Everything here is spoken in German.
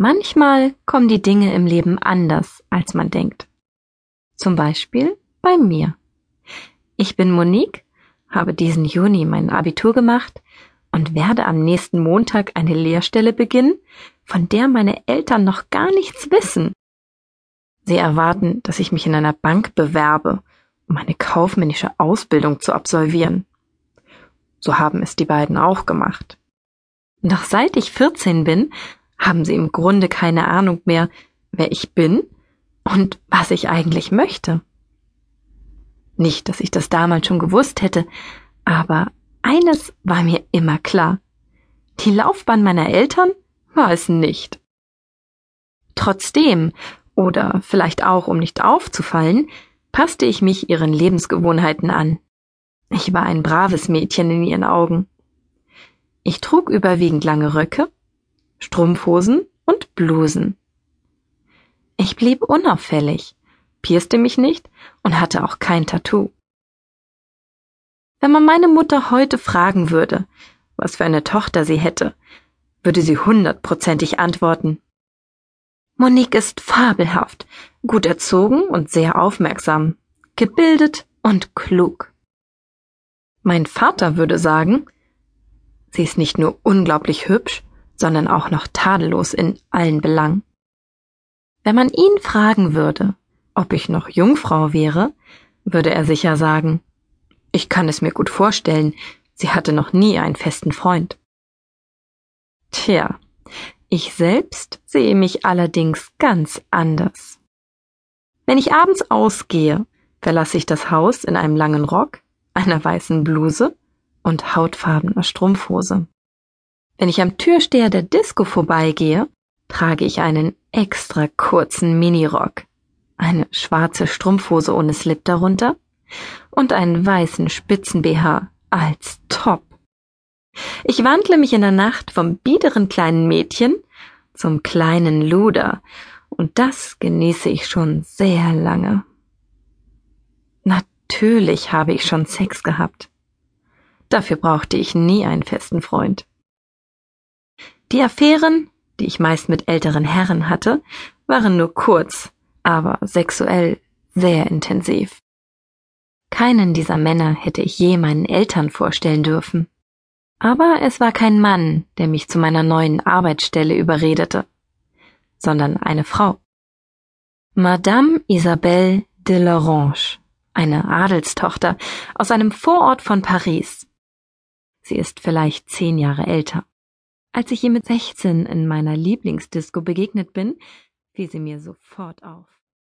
Manchmal kommen die Dinge im Leben anders, als man denkt. Zum Beispiel bei mir. Ich bin Monique, habe diesen Juni mein Abitur gemacht und werde am nächsten Montag eine Lehrstelle beginnen, von der meine Eltern noch gar nichts wissen. Sie erwarten, dass ich mich in einer Bank bewerbe, um eine kaufmännische Ausbildung zu absolvieren. So haben es die beiden auch gemacht. Doch seit ich 14 bin, haben sie im Grunde keine Ahnung mehr, wer ich bin und was ich eigentlich möchte. Nicht, dass ich das damals schon gewusst hätte, aber eines war mir immer klar. Die Laufbahn meiner Eltern war es nicht. Trotzdem, oder vielleicht auch um nicht aufzufallen, passte ich mich ihren Lebensgewohnheiten an. Ich war ein braves Mädchen in ihren Augen. Ich trug überwiegend lange Röcke, Strumpfhosen und Blusen. Ich blieb unauffällig, pierste mich nicht und hatte auch kein Tattoo. Wenn man meine Mutter heute fragen würde, was für eine Tochter sie hätte, würde sie hundertprozentig antworten. Monique ist fabelhaft, gut erzogen und sehr aufmerksam, gebildet und klug. Mein Vater würde sagen, sie ist nicht nur unglaublich hübsch, sondern auch noch tadellos in allen Belangen. Wenn man ihn fragen würde, ob ich noch Jungfrau wäre, würde er sicher sagen, ich kann es mir gut vorstellen, sie hatte noch nie einen festen Freund. Tja, ich selbst sehe mich allerdings ganz anders. Wenn ich abends ausgehe, verlasse ich das Haus in einem langen Rock, einer weißen Bluse und hautfarbener Strumpfhose. Wenn ich am Türsteher der Disco vorbeigehe, trage ich einen extra kurzen Minirock, eine schwarze Strumpfhose ohne Slip darunter und einen weißen Spitzen-BH als Top. Ich wandle mich in der Nacht vom biederen kleinen Mädchen zum kleinen Luder, und das genieße ich schon sehr lange. Natürlich habe ich schon Sex gehabt. Dafür brauchte ich nie einen festen Freund. Die Affären, die ich meist mit älteren Herren hatte, waren nur kurz, aber sexuell sehr intensiv. Keinen dieser Männer hätte ich je meinen Eltern vorstellen dürfen. Aber es war kein Mann, der mich zu meiner neuen Arbeitsstelle überredete, sondern eine Frau. Madame Isabelle de l'Orange, eine Adelstochter aus einem Vorort von Paris. Sie ist vielleicht zehn Jahre älter. Als ich ihr mit 16 in meiner Lieblingsdisco begegnet bin, fiel sie mir sofort auf.